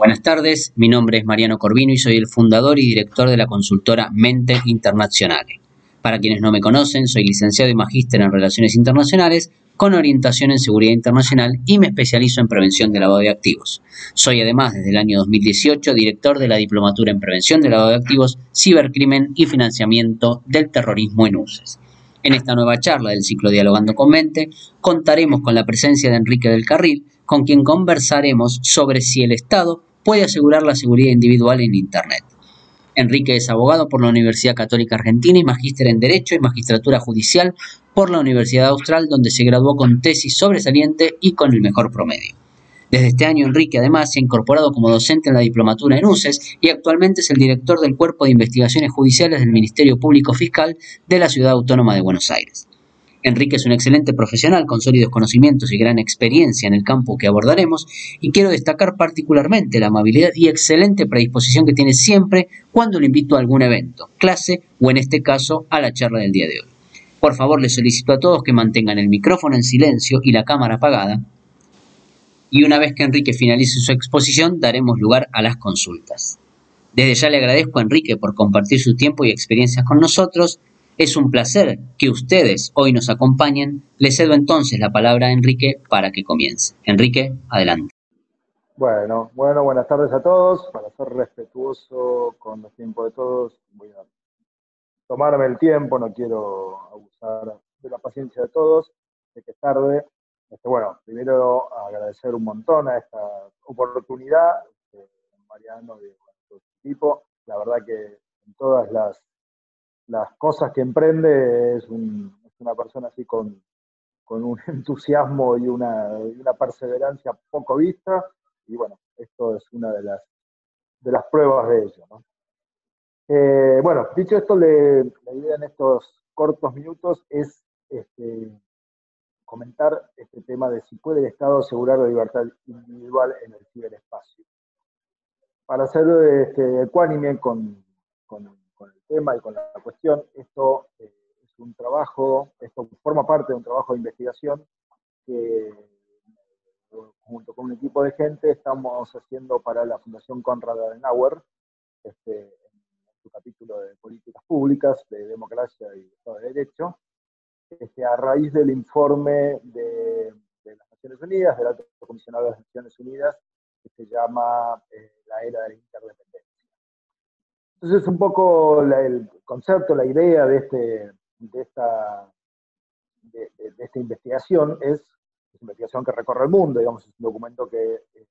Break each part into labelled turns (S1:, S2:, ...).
S1: Buenas tardes, mi nombre es Mariano Corvino y soy el fundador y director de la consultora Mente Internazionale. Para quienes no me conocen, soy licenciado y magíster en Relaciones Internacionales con orientación en seguridad internacional y me especializo en prevención de lavado de activos. Soy además desde el año 2018 director de la Diplomatura en Prevención de Lavado de Activos, Cibercrimen y Financiamiento del Terrorismo en UCES. En esta nueva charla del ciclo Dialogando con Mente contaremos con la presencia de Enrique del Carril, con quien conversaremos sobre si el Estado puede asegurar la seguridad individual en Internet. Enrique es abogado por la Universidad Católica Argentina y magíster en Derecho y Magistratura Judicial por la Universidad Austral, donde se graduó con tesis sobresaliente y con el mejor promedio. Desde este año, Enrique además se ha incorporado como docente en la diplomatura en UCES y actualmente es el director del Cuerpo de Investigaciones Judiciales del Ministerio Público Fiscal de la Ciudad Autónoma de Buenos Aires. Enrique es un excelente profesional con sólidos conocimientos y gran experiencia en el campo que abordaremos y quiero destacar particularmente la amabilidad y excelente predisposición que tiene siempre cuando le invito a algún evento, clase o en este caso a la charla del día de hoy. Por favor, les solicito a todos que mantengan el micrófono en silencio y la cámara apagada. Y una vez que Enrique finalice su exposición, daremos lugar a las consultas. Desde ya le agradezco a Enrique por compartir su tiempo y experiencias con nosotros es un placer que ustedes hoy nos acompañen. Le cedo entonces la palabra a Enrique para que comience. Enrique, adelante.
S2: Bueno, bueno, buenas tardes a todos. Para ser respetuoso con los tiempos de todos, voy a tomarme el tiempo, no quiero abusar de la paciencia de todos, sé que es tarde. Este, bueno, primero agradecer un montón a esta oportunidad, este, Mariano y todo su equipo. La verdad que en todas las las cosas que emprende es, una persona así con, un entusiasmo y una, perseverancia poco vista, y bueno, esto es una de las, de las pruebas de ello. Eh, bueno, dicho esto, la idea en estos cortos minutos es este, comentar este tema de si puede el Estado asegurar la libertad individual en el ciberespacio. Para ser este, ecuánime con, con tema y con la cuestión. Esto eh, es un trabajo, esto forma parte de un trabajo de investigación que junto con un equipo de gente estamos haciendo para la Fundación Conrad Adenauer, este, en su capítulo de políticas públicas, de democracia y Estado de Derecho, este, a raíz del informe de, las Naciones Unidas, del Alto Comisionado de las Naciones Unidas, que se llama eh, La Era de la Interdependencia. Entonces, un poco el concepto, la idea de, este, de, esta, de, esta investigación es, una investigación que recorre el mundo, digamos, es un documento que eh,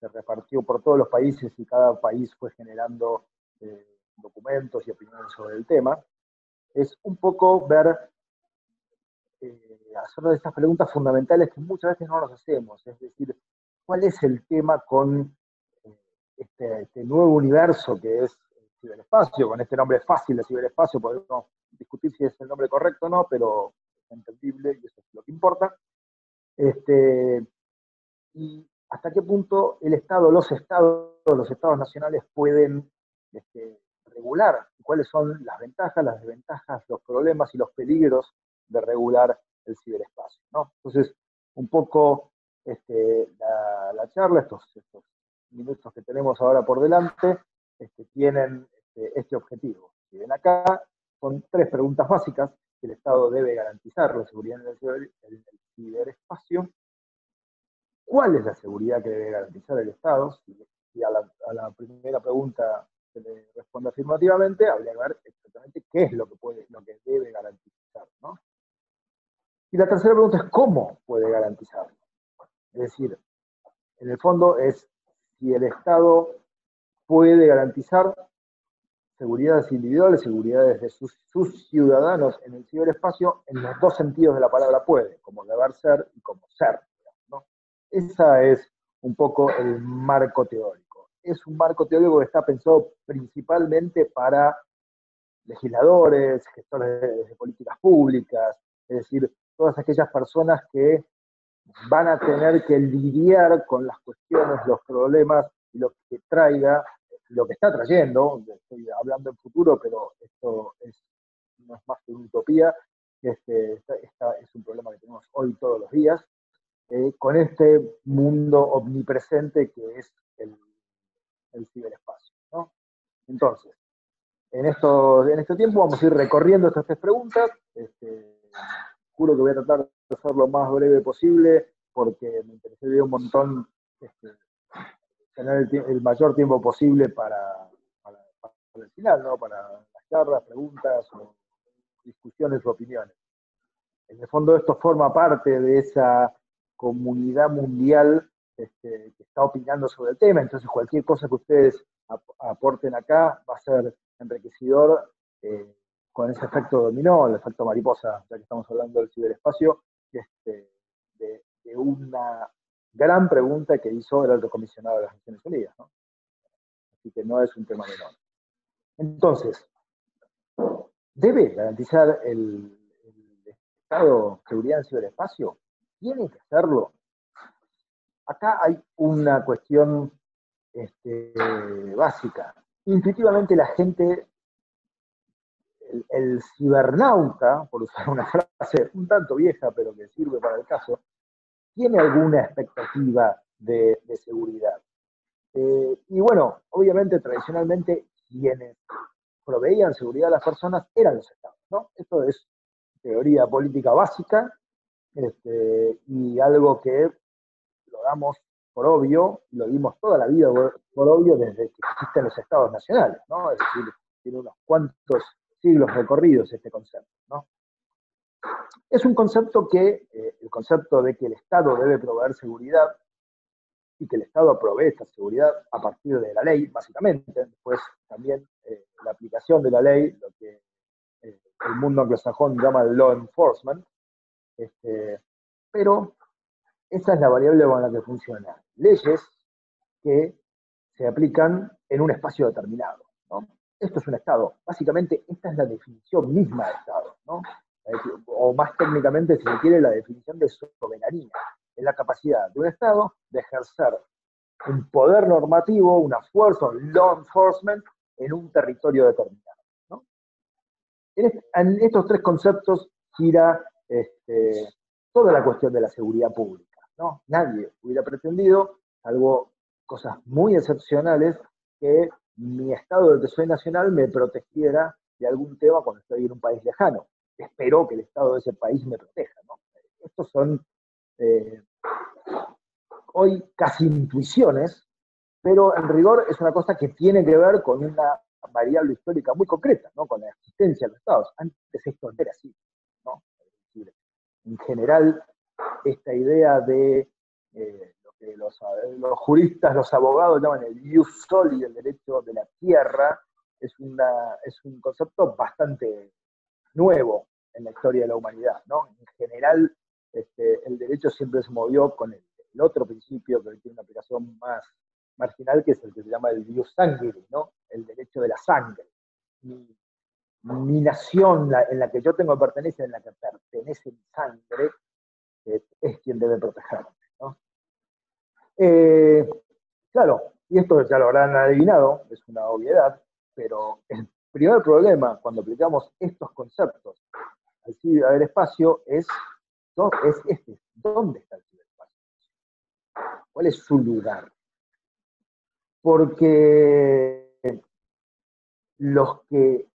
S2: se repartió por todos los países y cada país fue generando eh, documentos y opiniones sobre el tema. Es un poco ver, eh, hacer estas preguntas fundamentales que muchas veces no nos hacemos, es decir, ¿cuál es el tema con este, este, nuevo universo que es el ciberespacio, con este nombre fácil de ciberespacio, podemos discutir si es el nombre correcto o no, pero es entendible y eso es lo que importa. Este, y hasta qué punto el Estado, los Estados, los Estados nacionales pueden este, regular, cuáles son las ventajas, las desventajas, los problemas y los peligros de regular el ciberespacio. Entonces, un poco la, charla, estos minutos que tenemos ahora por delante este, tienen este, este, objetivo. Si ven acá, son tres preguntas básicas que el Estado debe garantizar la seguridad en el, ciberespacio. ¿Cuál es la seguridad que debe garantizar el Estado? Si, a, la, primera pregunta se le responde afirmativamente, habría que ver exactamente qué es lo que, puede, lo que debe garantizar. Y la tercera pregunta es cómo puede garantizarlo. Es decir, en el fondo es si el Estado puede garantizar seguridades individuales, seguridades de sus, ciudadanos en el ciberespacio en los dos sentidos de la palabra puede, como deber ser y como ser. ¿no? Ese es un poco el marco teórico. Es un marco teórico que está pensado principalmente para legisladores, gestores de políticas públicas, es decir, todas aquellas personas que van a tener que lidiar con las cuestiones, los problemas lo que traiga, lo que está trayendo, estoy hablando en futuro, pero esto es, no es más que una utopía, este, esta, es un problema que tenemos hoy todos los días, eh, con este mundo omnipresente que es el, ciberespacio. Entonces, en, esto, en este tiempo vamos a ir recorriendo estas tres preguntas. Este, juro que voy a tratar ser lo más breve posible porque me interesaría un montón este, tener el, mayor tiempo posible para, el final, ¿no? para las charlas, preguntas, o discusiones o opiniones. En el fondo esto forma parte de esa comunidad mundial este, que está opinando sobre el tema, entonces cualquier cosa que ustedes aporten acá va a ser enriquecedor eh, con ese efecto dominó, el efecto mariposa, ya que estamos hablando del ciberespacio, este, de, una gran pregunta que hizo el alto comisionado de las Naciones Unidas. Así que no es un tema menor. Entonces, ¿debe garantizar el, Estado seguridad en ciberespacio? ¿Tiene que hacerlo? Acá hay una cuestión este, básica. Intuitivamente la gente, el, cibernauta, por usar una frase un tanto vieja, pero que sirve para el caso, tiene alguna expectativa de, seguridad. Eh, y bueno, obviamente tradicionalmente quienes proveían seguridad a las personas eran los estados, ¿no? Esto es teoría política básica este, y algo que lo damos por obvio, lo dimos toda la vida por, obvio desde que existen los estados nacionales, ¿no? Es decir, tiene unos cuantos siglos recorridos este concepto, ¿no? Es un concepto que, eh, el concepto de que el Estado debe proveer seguridad y que el Estado provee esta seguridad a partir de la ley, básicamente, después también eh, la aplicación de la ley, lo que eh, el mundo anglosajón llama el law enforcement, este, pero esa es la variable con la que funciona. Leyes que se aplican en un espacio determinado. Esto es un Estado. Básicamente, esta es la definición misma de Estado. O más técnicamente, si se quiere, la definición de soberanía. Es la capacidad de un Estado de ejercer un poder normativo, una fuerza, un law enforcement en un territorio determinado. En, estos tres conceptos gira este, toda la cuestión de la seguridad pública. ¿no? Nadie hubiera pretendido, salvo cosas muy excepcionales, que mi estado de tesoro nacional me protegiera de algún tema cuando estoy en un país lejano. Espero que el estado de ese país me proteja. Estos son eh, hoy casi intuiciones, pero en rigor es una cosa que tiene que ver con una variable histórica muy concreta, ¿no? con la existencia de los estados. Antes esto no era así. ¿no? En general, esta idea de eh, que los, juristas, los abogados llaman el ius soli, el derecho de la tierra, es, una, es un concepto bastante nuevo en la historia de la humanidad. ¿no? En general, este, el derecho siempre se movió con el, otro principio que tiene una aplicación más marginal, que es el que se llama el ius sanguinis, ¿no? el derecho de la sangre. Mi, nación en la que yo tengo pertenencia, en la que pertenece mi sangre, es quien debe protegerme. Eh, claro, y esto ya lo habrán adivinado, es una obviedad, pero el primer problema cuando aplicamos estos conceptos al ciberespacio es, es este, ¿dónde está el ciberespacio? ¿Cuál es su lugar? Porque los que,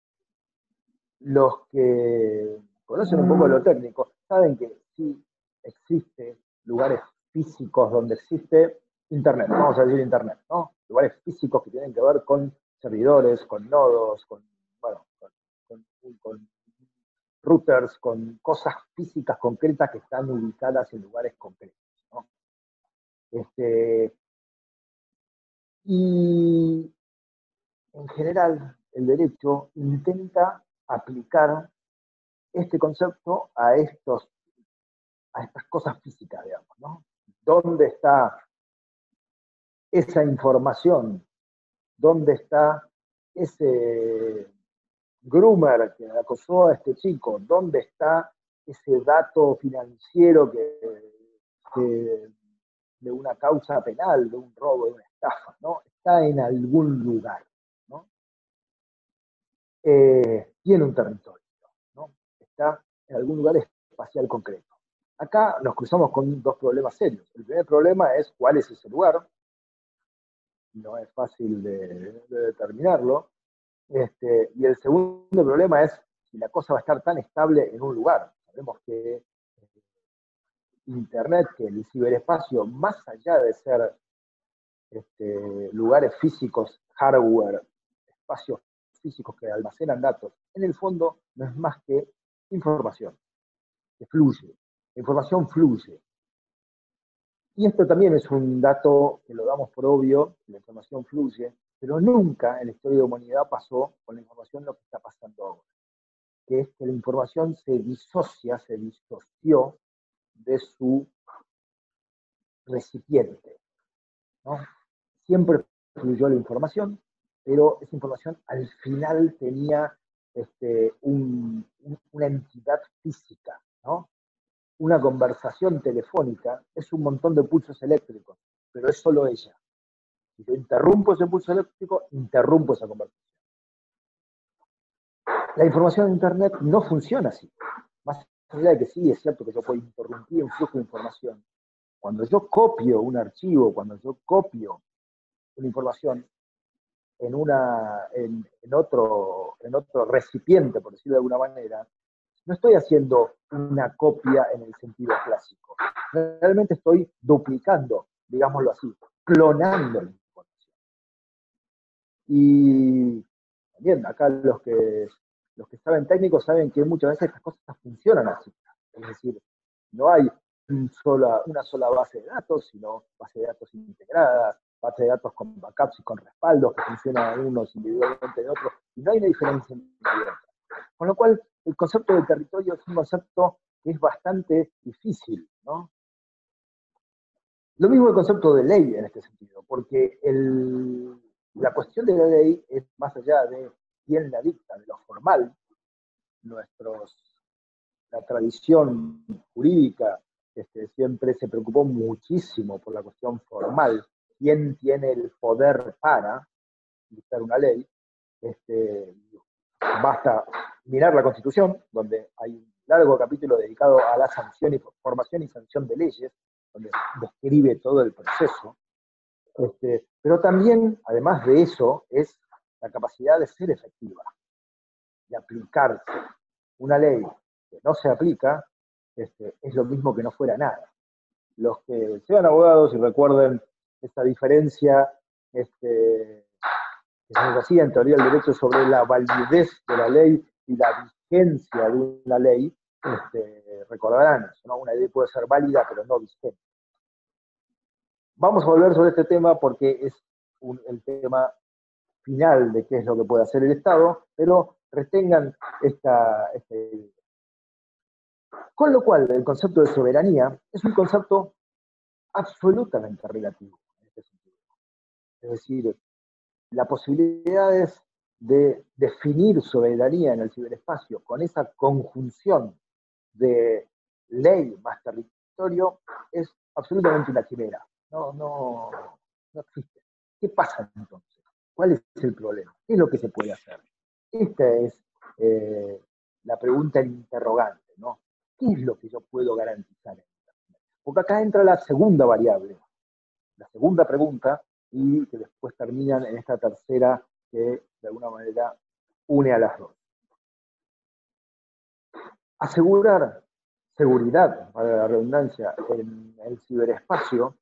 S2: los que conocen un poco lo técnico saben que si existe lugares físicos donde existe Internet, vamos a decir Internet, ¿no? Lugares físicos que tienen que ver con servidores, con nodos, con, bueno, con, routers, con cosas físicas concretas que están ubicadas en lugares concretos. ¿no? Este, y en general, el derecho intenta aplicar este concepto a estos a estas cosas físicas, digamos, ¿no? ¿Dónde está esa información? ¿Dónde está ese groomer que acosó a este chico? ¿Dónde está ese dato financiero que, de una causa penal, de un robo, de una estafa? ¿no? Está en algún lugar. ¿no? Eh, tiene un territorio. ¿no? Está en algún lugar espacial concreto. Acá nos cruzamos con dos problemas serios. El primer problema es cuál es ese lugar. No es fácil de, determinarlo. Este, y el segundo problema es si la cosa va a estar tan estable en un lugar. Sabemos que eh, Internet, que el ciberespacio, más allá de ser este, lugares físicos, hardware, espacios físicos que almacenan datos, en el fondo no es más que información, que fluye. La información fluye. Y esto también es un dato que lo damos por obvio, la información fluye, pero nunca en la historia de la humanidad pasó con la información lo que está pasando ahora, que es que la información se disocia, se disoció de su recipiente. Siempre fluyó la información, pero esa información al final tenía este, una entidad física, ¿no? Una conversación telefónica es un montón de pulsos eléctricos, pero es solo ella. Si yo interrumpo ese pulso eléctrico, interrumpo esa conversación. La información en Internet no funciona así. Más allá de que sí, es cierto que yo puedo interrumpir un flujo de información. Cuando yo copio un archivo, cuando yo copio una información, en, una, en, otro, en otro recipiente, por decirlo de alguna manera, no estoy haciendo una copia en el sentido clásico. Realmente estoy duplicando, digámoslo así, clonando la información. Y también acá los que, los que saben técnicos saben que muchas veces estas cosas funcionan así. Es decir, no hay una sola base de datos, sino base de datos integradas, base de datos con backups y con respaldos que funcionan unos individualmente de otros, y no hay una diferencia entre Con lo cual, el concepto de territorio es un concepto que es bastante difícil, ¿no? Lo mismo el concepto de ley en este sentido, porque la cuestión de la ley es más allá de quién la dicta, de lo formal, nuestros, la tradición jurídica este, siempre se preocupó muchísimo por la cuestión formal, quién tiene el poder para dictar una ley, este, basta mirar la Constitución, donde hay un largo capítulo dedicado a la sanción y formación y sanción de leyes, donde describe todo el proceso. Este, pero también, además de eso, es la capacidad de ser efectiva, de aplicarse. Una ley que no se aplica este, es lo mismo que no fuera nada. Los que sean abogados y recuerden esta diferencia este, que se nos hacía en teoría del derecho sobre la validez de la ley y la vigencia de una ley, este, recordarán, una ley puede ser válida pero no vigente. Vamos a volver sobre este tema porque es el tema final de qué es lo que puede hacer el Estado, pero retengan esta, este, con lo cual, el concepto de soberanía es un concepto absolutamente relativo. Es decir, las posibilidades de definir soberanía en el ciberespacio con esa conjunción de ley más territorio es absolutamente una quimera. No, no, no existe. ¿Qué pasa entonces? ¿Cuál es el problema? ¿Qué es lo que se puede hacer? Esta es eh, la pregunta interrogante, ¿no? ¿Qué es lo que yo puedo garantizar? Porque acá entra la segunda variable, la segunda pregunta, y que después terminan en esta tercera que de alguna manera une a las dos. Asegurar seguridad, para la redundancia, en el ciberespacio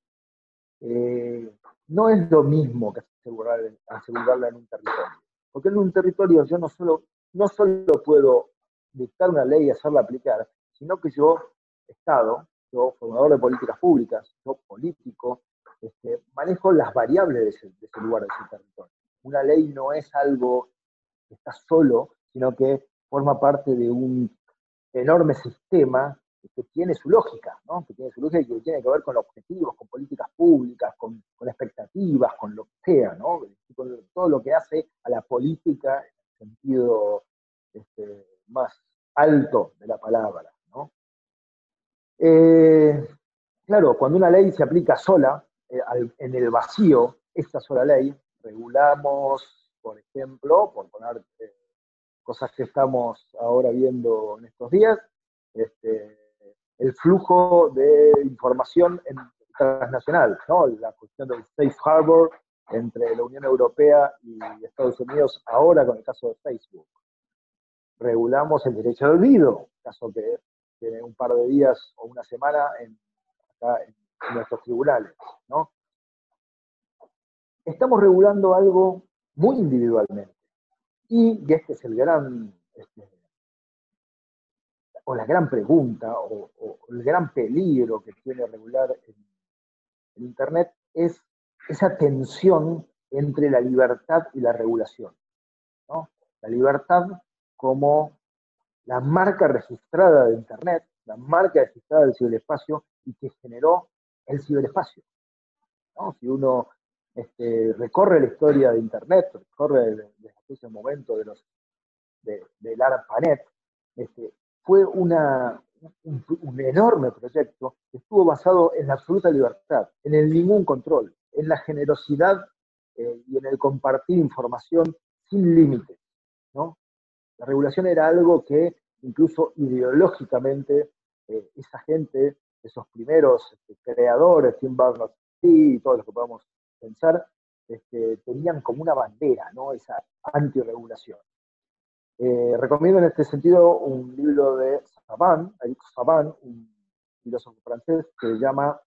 S2: eh, no es lo mismo que asegurar, asegurarla en un territorio. Porque en un territorio yo no solo, no solo puedo dictar una ley y hacerla aplicar, sino que yo, Estado, yo formador de políticas públicas, yo político, este, manejo las variables de ese, lugar, de ese territorio. Una ley no es algo que está solo, sino que forma parte de un enorme sistema que tiene su lógica, ¿no? que tiene su lógica y que tiene que ver con objetivos, con políticas públicas, con, expectativas, con lo que sea, ¿no? con todo lo que hace a la política en el sentido este, más alto de la palabra. ¿no? Eh, claro, cuando una ley se aplica sola, eh, en el vacío esta sola ley, regulamos, por ejemplo, por poner eh, cosas que estamos ahora viendo en estos días, este, el flujo de información transnacional, ¿no? la cuestión del safe harbor entre la Unión Europea y Estados Unidos ahora con el caso de Facebook. Regulamos el derecho al olvido, caso que tiene un par de días o una semana en, en, nuestros tribunales. ¿no? Estamos regulando algo muy individualmente. Y, este es el gran, este, o la gran pregunta, o, el gran peligro que tiene regular en, Internet, es esa tensión entre la libertad y la regulación. La libertad como la marca registrada de Internet, la marca registrada del ciberespacio y que generó el ciberespacio. Si uno este, recorre la historia de Internet, recorre desde ese momento de los, de, del ARPANET, este, fue una, un, enorme proyecto que estuvo basado en la absoluta libertad, en el ningún control, en la generosidad eh, y en el compartir información sin límites. ¿no? La regulación era algo que incluso ideológicamente eh, esa gente, esos primeros este, creadores, Tim Berners-Lee y todos los que podamos pensar, este, tenían como una bandera, ¿no? Esa antirregulación. Eh, recomiendo en este sentido un libro de Saban, Eric Saban, un filósofo francés, que se llama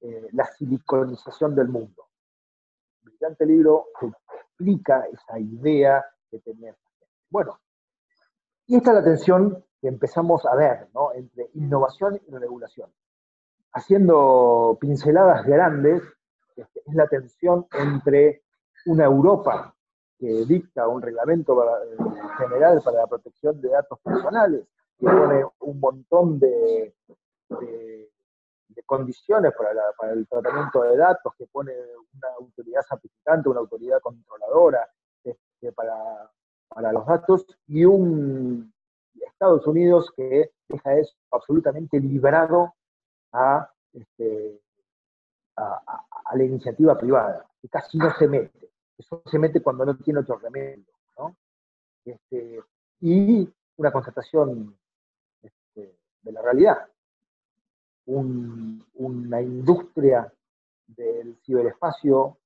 S2: eh, La siliconización del mundo. Un brillante libro que explica esa idea que tenía. Bueno, y esta es la tensión que empezamos a ver, ¿no? Entre innovación y regulación. Haciendo pinceladas grandes, es la tensión entre una Europa que dicta un reglamento eh, general para la protección de datos personales, que pone un montón de, condiciones para, el tratamiento de datos, que pone una autoridad certificante, una autoridad controladora este, para, los datos, y un Estados Unidos que deja eso absolutamente librado a, este, a, a la iniciativa privada, que casi no se mete. Eso se mete cuando no tiene otro remedio. ¿no? Este, y una constatación este, de la realidad. una industria del ciberespacio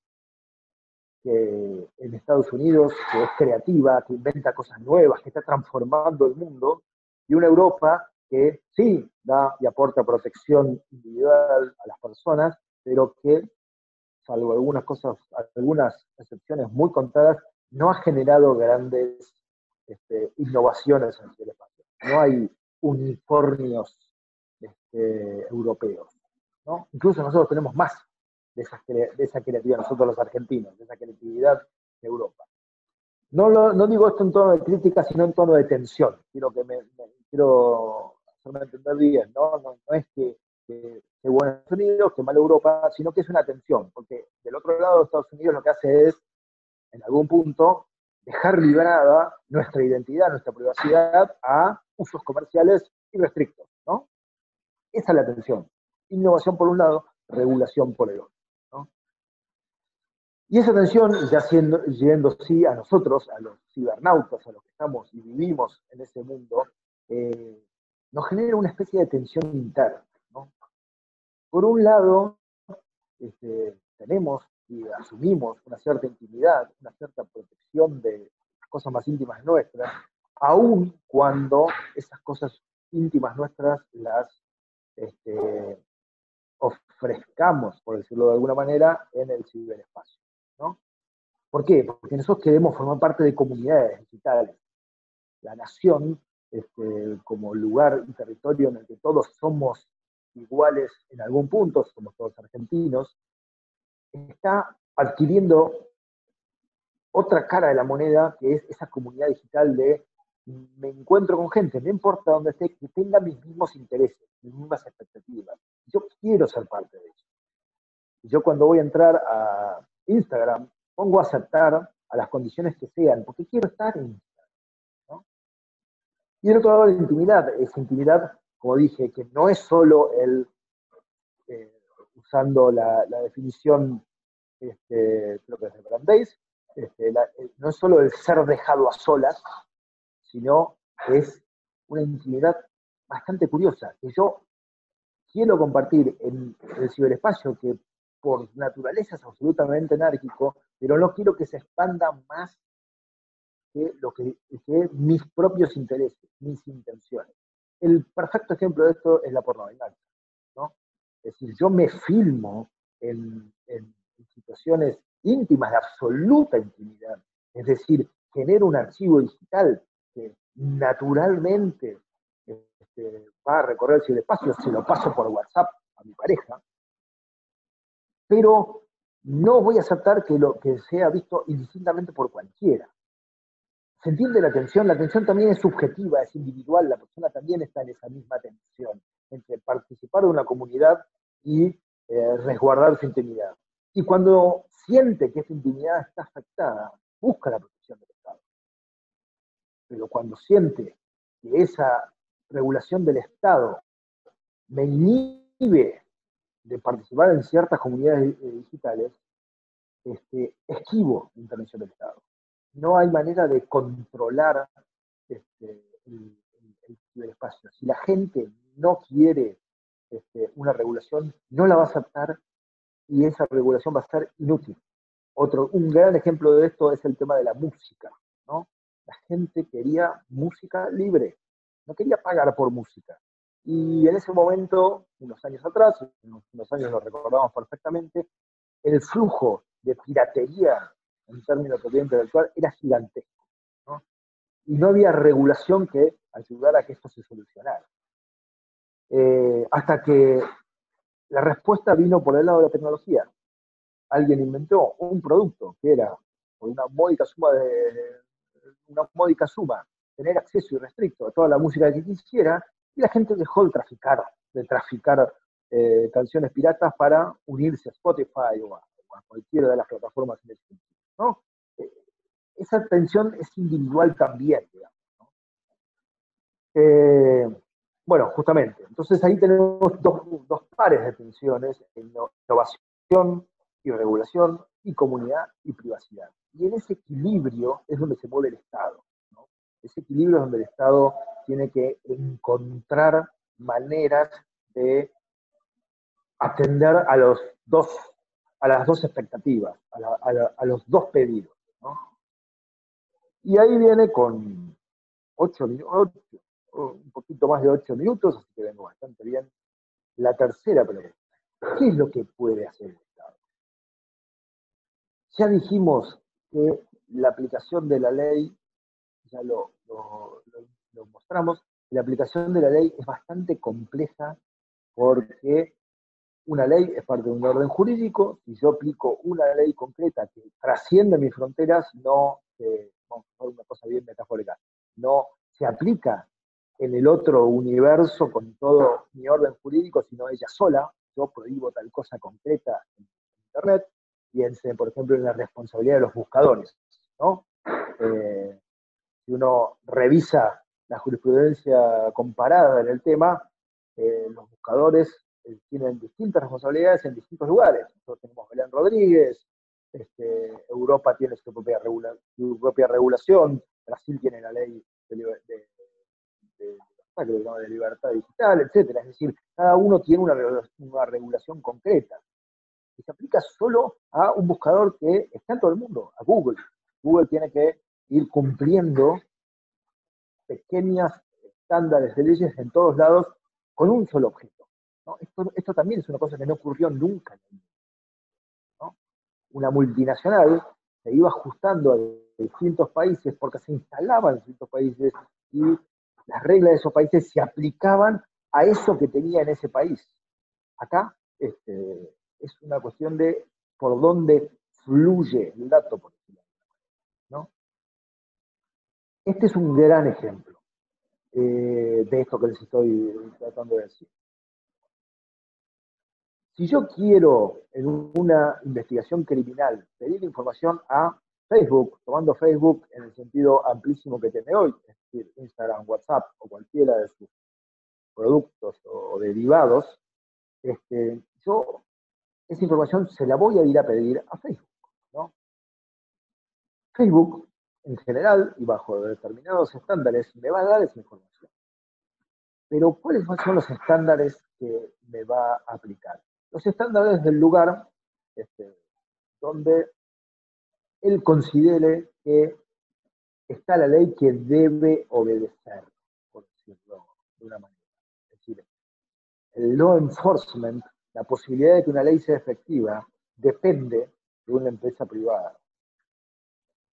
S2: que en Estados Unidos, que es creativa, que inventa cosas nuevas, que está transformando el mundo, y una Europa que sí da y aporta protección individual a las personas, pero que salvo algunas cosas, algunas excepciones muy contadas, no ha generado grandes este, innovaciones en el espacio. No hay uniformios este, europeos. ¿no? Incluso nosotros tenemos más de esa, de esa creatividad, nosotros los argentinos, de esa creatividad de Europa. No, digo esto en tono de crítica, sino en tono de tensión. Quiero que me, quiero hacerme entender bien, ¿no? No, es que Unidos, que mal Europa, sino que es una tensión, porque del otro lado Estados Unidos lo que hace es, en algún punto, dejar liberada nuestra identidad, nuestra privacidad a usos comerciales irrestrictos, ¿no? Esa es la tensión. Innovación por un lado, regulación por el otro. ¿no? Y esa tensión, ya siendo, yendo sí a nosotros, a los cibernautas, a los que estamos y vivimos en ese mundo, eh, nos genera una especie de tensión interna. Por un lado, este, tenemos y asumimos una cierta intimidad, una cierta protección de las cosas más íntimas nuestras, aun cuando esas cosas íntimas nuestras las este, ofrezcamos, por decirlo de alguna manera, en el ciberespacio. ¿no? ¿Por qué? Porque nosotros queremos formar parte de comunidades digitales. La nación, este, como lugar y territorio en el que todos somos iguales en algún punto, somos todos argentinos, está adquiriendo otra cara de la moneda, que es esa comunidad digital de me encuentro con gente, no importa dónde esté, que tenga mis mismos intereses, mis mismas expectativas. Yo quiero ser parte de eso. Yo cuando voy a entrar a Instagram, pongo a aceptar a las condiciones que sean, porque quiero estar en Instagram. Y el otro lado, la intimidad, esa intimidad como dije, que no es solo el, eh, usando la, definición, este, creo que es de Brandeis, este, eh, no es solo el ser dejado a solas, sino es una intimidad bastante curiosa, que yo quiero compartir en el ciberespacio, que por naturaleza es absolutamente anárquico, pero no quiero que se expanda más que, lo que, mis propios intereses, mis intenciones. El perfecto ejemplo de esto es la pornografía. ¿no? Es decir, yo me filmo en, situaciones íntimas, de absoluta intimidad. Es decir, genero un archivo digital que naturalmente este, va a recorrer el ciberespacio, se lo paso por WhatsApp a mi pareja, pero no voy a aceptar que lo que sea visto indistintamente por cualquiera. ¿Se entiende la atención? La atención también es subjetiva, es individual, la persona también está en esa misma tensión entre participar de una comunidad y eh, resguardar su intimidad. Y cuando siente que esa intimidad está afectada, busca la protección del Estado. Pero cuando siente que esa regulación del Estado me inhibe de participar en ciertas comunidades eh, digitales, este, esquivo la intervención del Estado. No hay manera de controlar este, el, ciberespacio. Si la gente no quiere este, una regulación, no la va a aceptar y esa regulación va a ser inútil. Otro, un gran ejemplo de esto es el tema de la música. ¿no? La gente quería música libre, no quería pagar por música. Y en ese momento, unos años atrás, unos años lo recordamos perfectamente, el flujo de piratería en términos de propiedad intelectual era gigantesco. Y no había regulación que ayudara a que esto se solucionara. Eh, hasta que la respuesta vino por el lado de la tecnología. Alguien inventó un producto que era, por una módica suma de, una módica suma, tener acceso irrestricto a toda la música que quisiera, y la gente dejó de traficar, de traficar eh, canciones piratas para unirse a Spotify o a, cualquiera de las plataformas en esa tensión es individual también, digamos. Eh, bueno, justamente, entonces ahí tenemos dos pares de tensiones, innovación y regulación, y comunidad y privacidad. Y en ese equilibrio es donde se mueve el Estado. Ese equilibrio es donde el Estado tiene que encontrar maneras de atender a los dos, a las dos expectativas, a, los dos pedidos. Y ahí viene con ocho, un poquito más de ocho minutos, así que vengo bastante bien. La tercera pregunta, ¿qué es lo que puede hacer el Estado? Ya dijimos que la aplicación de la ley ya lo, mostramos, la aplicación de la ley es bastante compleja porque una ley es parte de un orden jurídico, si yo aplico una ley concreta que trasciende mis fronteras, no, a una cosa bien metafórica, no se aplica en el otro universo con todo mi orden jurídico, sino ella sola, yo prohíbo tal cosa concreta en Internet, piense, por ejemplo, en la responsabilidad de los buscadores, ¿no? Eh, si uno revisa la jurisprudencia comparada en el tema, eh, los buscadores eh, tienen distintas responsabilidades en distintos lugares. Nosotros tenemos Belén Rodríguez, este, Europa tiene su propia, regulación, Brasil tiene la ley de, libertad digital, etc. Es decir, cada uno tiene una, regulación concreta y se aplica solo a un buscador que está en todo el mundo, a Google. Google tiene que ir cumpliendo pequeñas estándares de leyes en todos lados con un solo objeto. Esto, también es una cosa que no ocurrió nunca. Una multinacional se iba ajustando a distintos países porque se instalaba en distintos países y las reglas de esos países se aplicaban a eso que tenía en ese país. Acá este, es una cuestión de por dónde fluye el dato, por este es un gran ejemplo eh, de esto que les estoy tratando de decir. Si yo quiero en una investigación criminal pedir información a Facebook, tomando Facebook en el sentido amplísimo que tiene hoy, es decir, Instagram, WhatsApp o cualquiera de sus productos o derivados, este, yo esa información se la voy a ir a pedir a Facebook. Facebook en general y bajo determinados estándares me va a dar esa información. pero ¿cuáles son los estándares que me va a aplicar? Los estándares del lugar este, donde él considere que está la ley que debe obedecer, por decirlo de una manera. Es decir, el law enforcement, la posibilidad de que una ley sea efectiva, depende de una empresa privada.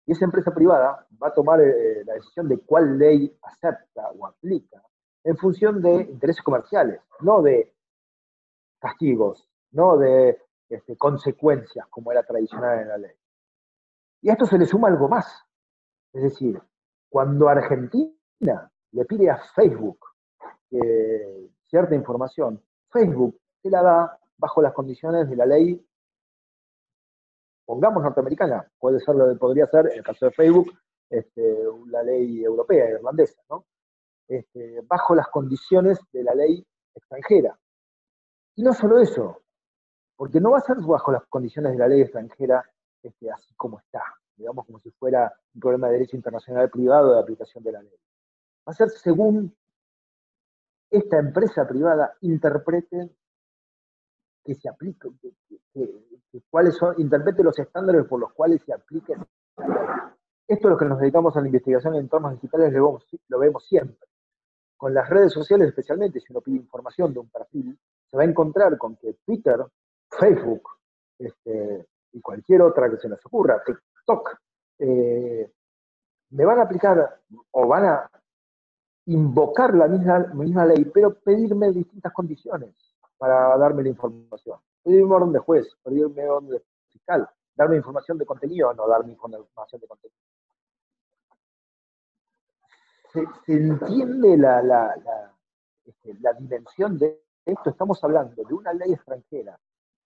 S2: Y esa empresa privada va a tomar eh, la decisión de cuál ley acepta o aplica en función de intereses comerciales, no de castigos, no de este, consecuencias como era tradicional en la ley. Y a esto se le suma algo más. Es decir, cuando Argentina le pide a Facebook cierta información, Facebook se la da bajo las condiciones de la ley, pongamos norteamericana, puede ser lo que podría ser, en el caso de Facebook, este, la ley europea, irlandesa, ¿no? Este, bajo las condiciones de la ley extranjera. Y no solo eso, porque no va a ser bajo las condiciones de la ley extranjera este, así como está, digamos como si fuera un problema de derecho internacional privado de aplicación de la ley. Va a ser según esta empresa privada interprete que se aplique, cuáles son, interprete los estándares por los cuales se aplique la ley. Esto es lo que nos dedicamos a la investigación en entornos digitales, lo vemos siempre. Con las redes sociales especialmente, si uno pide información de un perfil, se va a encontrar con que Twitter, Facebook este, y cualquier otra que se les ocurra, TikTok, eh, me van a aplicar o van a invocar la misma, ley, pero pedirme distintas condiciones para darme la información. Pedirme orden de juez, pedirme orden de fiscal, darme información de contenido o no darme información de contenido. ¿Se, entiende este, la dimensión de esto? Estamos hablando de una ley extranjera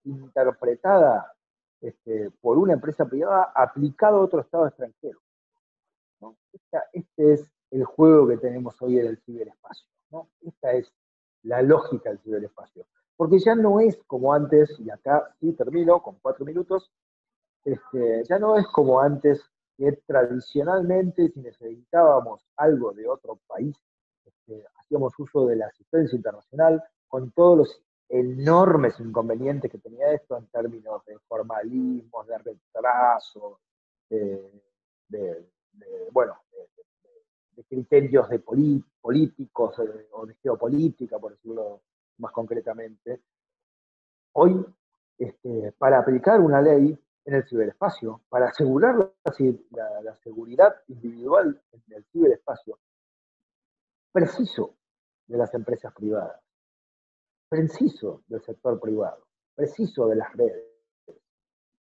S2: interpretada este, por una empresa privada aplicado a otro Estado extranjero. este es el juego que tenemos hoy en el ciberespacio. Esta es la lógica del ciberespacio. Porque ya no es como antes, y acá sí termino con cuatro minutos, este, ya no es como antes que tradicionalmente si necesitábamos algo de otro país, este, hacíamos uso de la asistencia internacional con todos los enormes inconvenientes que tenía esto en términos de formalismos, de retraso, de, bueno, de, criterios de políticos eh, o de geopolítica, por decirlo más concretamente. Hoy, este, para aplicar una ley en el ciberespacio, para asegurar la, la seguridad individual en el ciberespacio, preciso de las empresas privadas preciso del sector privado, preciso de las redes.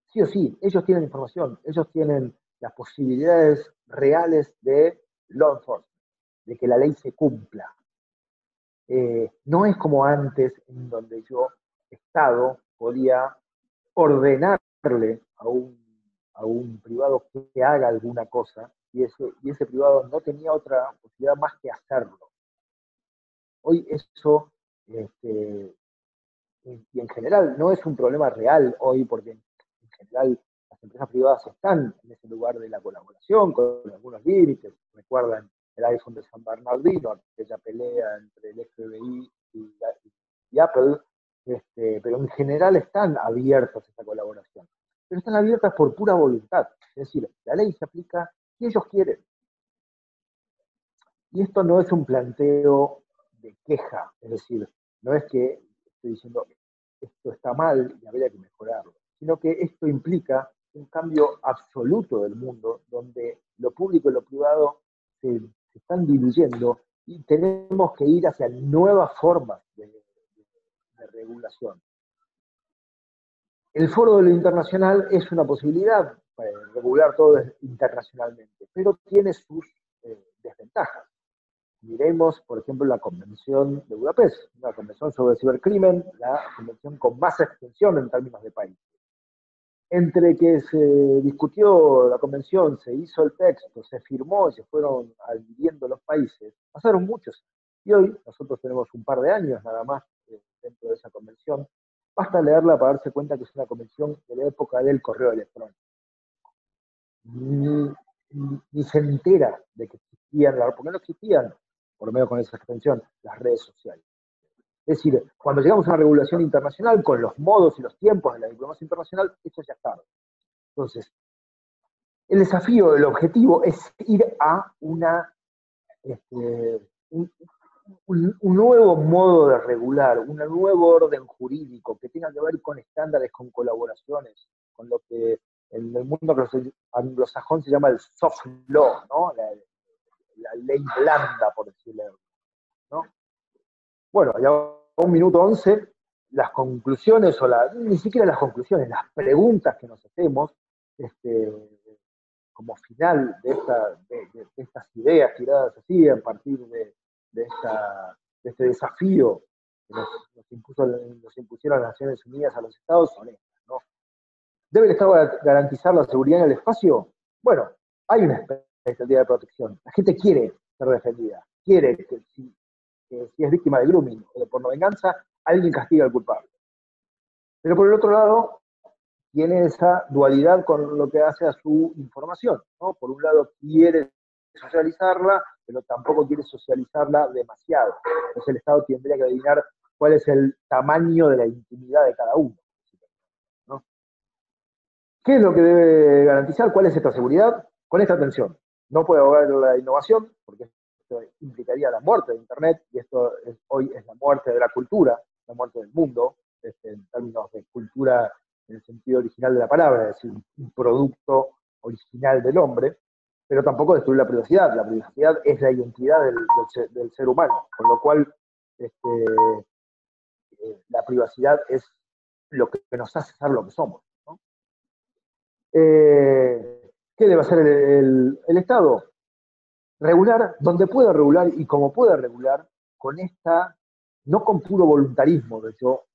S2: Sí o sí, ellos tienen información, ellos tienen las posibilidades reales de law enforcement, de que la ley se cumpla. Eh, no es como antes, en donde yo, Estado, podía ordenarle a un, a un privado que haga alguna cosa y ese, y ese privado no tenía otra posibilidad más que hacerlo. Hoy eso este, y en general no es un problema real hoy, porque en general las empresas privadas están en ese lugar de la colaboración, con algunos límites. Recuerdan el iPhone de San Bernardino, aquella pelea entre el FBI y, Apple, este, pero en general están abiertas a esta colaboración. Pero están abiertas por pura voluntad. Es decir, la ley se aplica si ellos quieren. Y esto no es un planteo de queja, es decir, no es que estoy diciendo esto está mal y habría que mejorarlo, sino que esto implica un cambio absoluto del mundo donde lo público y lo privado se, están diluyendo y tenemos que ir hacia nuevas formas de, regulación. El foro de lo internacional es una posibilidad para regular todo internacionalmente, pero tiene sus eh, desventajas. Miremos, por ejemplo, la Convención de Budapest, la Convención sobre el Cibercrimen, la convención con más extensión en términos de país. Entre que se discutió la convención, se hizo el texto, se firmó y se fueron adhiriendo los países, pasaron muchos. Y hoy nosotros tenemos un par de años nada más eh, dentro de esa convención. Basta leerla para darse cuenta que es una convención de la época del correo electrónico. Ni, ni, se entera de que existían, porque no existían por lo menos con esa extensión, las redes sociales. Es decir, cuando llegamos a una regulación internacional con los modos y los tiempos de la diplomacia internacional, eso ya está. Entonces, el desafío, el objetivo es ir a una, este, un, nuevo modo de regular, un nuevo orden jurídico que tenga que ver con estándares, con colaboraciones, con lo que en el mundo anglosajón se llama el soft law, ¿no? Ley blanda, por decirlo. ¿no? Bueno, ya un minuto once, las conclusiones, o la, ni siquiera las conclusiones, las preguntas que nos hacemos, este, como final de, estas ideas tiradas así, a partir de, este desafío que nos, impusieron las Naciones Unidas a los Estados, son estas. ¿no? ¿Debe el Estado garantizar la seguridad en el espacio? Bueno, hay una expectativa de protección. La gente quiere ser defendida, quiere que si, es víctima de grooming o de porno venganza, alguien castiga al culpable. Pero por el otro lado, tiene esa dualidad con lo que hace a su información. Por un lado quiere socializarla, pero tampoco quiere socializarla demasiado. Entonces el Estado tendría que adivinar cuál es el tamaño de la intimidad de cada uno. ¿Qué es lo que debe garantizar? ¿Cuál es esta seguridad? Con esta atención. No puede ahogar la innovación, porque esto implicaría la muerte de Internet, y esto hoy es la muerte de la cultura, la muerte del mundo, este, en términos de cultura en el sentido original de la palabra, es decir, un producto original del hombre, pero tampoco destruir la privacidad. La privacidad es la identidad del, ser, humano, con lo cual este, eh, la privacidad es lo que nos hace ser lo que somos. Eh, ¿Qué debe hacer el, el, Estado? Regular donde pueda regular y como pueda regular con esta, no con puro voluntarismo, de hecho,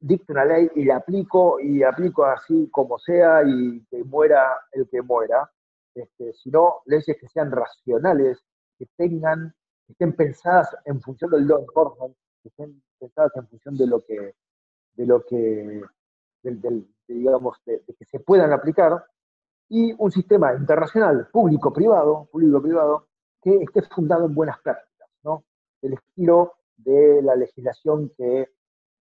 S2: dicto una ley y la aplico y aplico así como sea y que muera el que muera, este, sino leyes que sean racionales, que tengan, que estén pensadas en función del law enforcement, que estén pensadas en función de lo que, de lo que, del, digamos, de, que se puedan aplicar, y un sistema internacional, público-privado, público-privado, que esté fundado en buenas prácticas, ¿no? Del estilo de la legislación que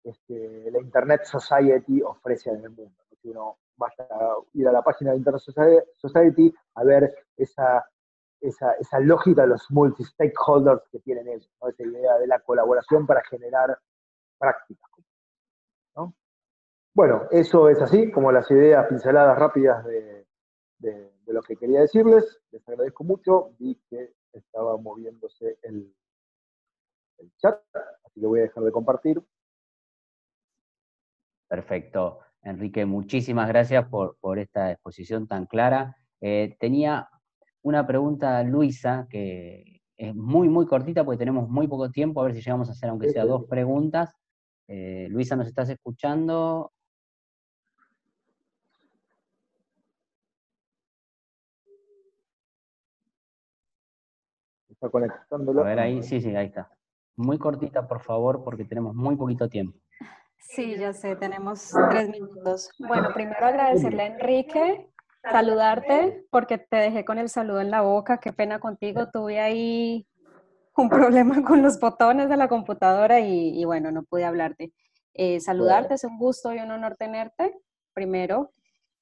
S2: este, la Internet Society ofrece en el mundo. Uno basta ir a la página de Internet Society a ver esa, esa, lógica de los multi-stakeholders que tienen ellos, esa idea de la colaboración para generar prácticas. Bueno, eso es así, como las ideas pinceladas rápidas de, lo que quería decirles. Les agradezco mucho. Vi que estaba moviéndose el, el chat, así que voy a dejar de compartir.
S1: Perfecto. Enrique, muchísimas gracias por, esta exposición tan clara. Eh, tenía una pregunta, Luisa, que es muy, muy cortita porque tenemos muy poco tiempo, a ver si llegamos a hacer aunque sea dos preguntas. Eh, Luisa, ¿nos estás escuchando?
S2: Está conectándolo.
S1: A ver ahí, sí, sí, ahí está. Muy cortita, por favor, porque tenemos muy poquito tiempo.
S3: Sí, ya sé, tenemos tres minutos. Bueno, primero agradecerle a Enrique, saludarte, porque te dejé con el saludo en la boca, qué pena contigo, tuve ahí un problema con los botones de la computadora y, bueno, no pude hablarte. Eh, saludarte, es un gusto y un honor tenerte, primero.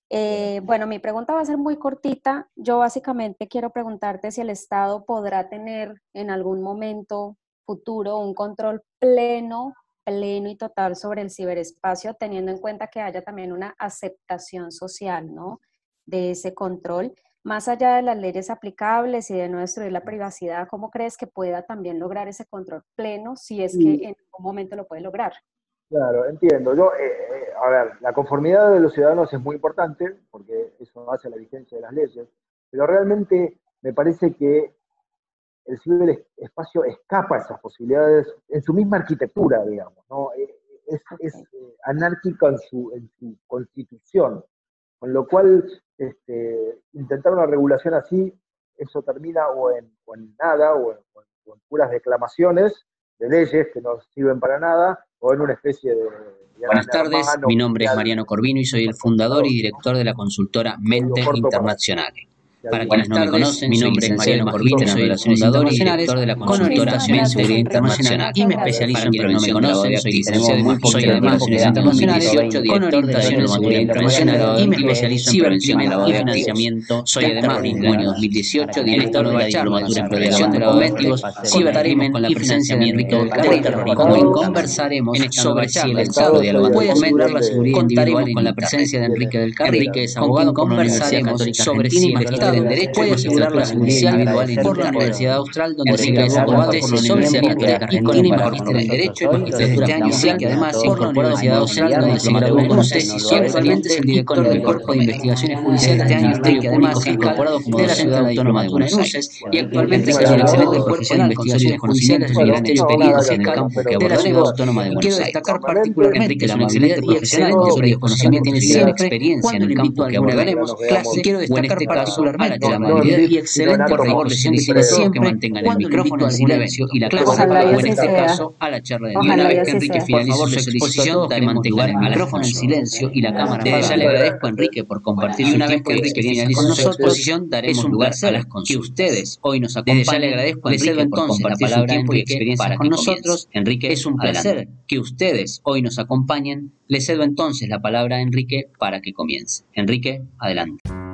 S3: Eh, bueno, mi pregunta va a ser muy cortita. Yo básicamente quiero preguntarte si el Estado podrá tener en algún momento futuro un control pleno pleno y total sobre el ciberespacio, teniendo en cuenta que haya también una aceptación social, ¿no? De ese control. Más allá de las leyes aplicables y de no destruir la privacidad, ¿cómo crees que pueda también lograr ese control pleno si es que en algún momento lo puede lograr?
S2: Claro, entiendo. Yo, eh, eh, a ver, la conformidad de los ciudadanos es muy importante porque eso hace la vigencia de las leyes, pero realmente me parece que el ciberespacio escapa a esas posibilidades en su misma arquitectura, digamos, ¿no? Eh, es, es eh, anárquico en su, en su constitución, con lo cual este, intentar una regulación así, eso termina o en, nada, o en, puras declamaciones de leyes que no sirven para nada, o en una especie de...
S1: Buenas tardes, mi nombre es Mariano Corvino y soy el fundador y director de la consultora Mente Internacional. Para quienes no me conocen, mi nombre es Mariano Corbino, soy el fundador y director de la consultora Internacional y me especializo en prevención no me conocen, soy licenciado en soy además en con orientación en seguridad internacional y me especializo en prevención y financiamiento. Soy además en el año 2018 director de la diplomatura en prevención de cibercrimen con la presencia de Enrique del Carril. Hoy conversaremos sobre si el Estado puede asegurar la seguridad individual con la presencia de Enrique del Carril. Enrique es abogado conversaremos sobre si el Estado en Derecho puede asegurar la seguridad individual por la Universidad Austral, donde se graduó con tesis sobre Argentina y tiene magíster en Derecho y magistratura judicial, que además por la Universidad Austral, donde se graduó con tesis sobre actualmente es el director del Cuerpo de Investigaciones Judiciales de año que además es incorporado como de la Ciudad Autónoma de Buenos Aires y actualmente es un excelente cuerpo de investigaciones judiciales y gran experiencia en el campo que de la Ciudad Autónoma de Buenos Aires. Quiero destacar particularmente la excelente profesional y conocimiento tiene siempre experiencia en el campo que abordaremos clase. Quiero destacar particularmente la amabilidad y excelente revolución de silencio que mantengan el micrófono en silencio y la clase, en este caso, a la charla de una vez que Enrique finalice su exposición, que mantenga el micrófono en silencio y la cámara. Desde ya le agradezco a Enrique por compartir y una vez que Enrique finalice su exposición, daremos lugar a las consultas. Que ustedes hoy nos acompañen. Desde ya le agradezco a Enrique por compartir su tiempo y experiencia con nosotros. Enrique, es un placer que ustedes hoy nos acompañen. Le cedo entonces la palabra a Enrique para que comience. Enrique, adelante.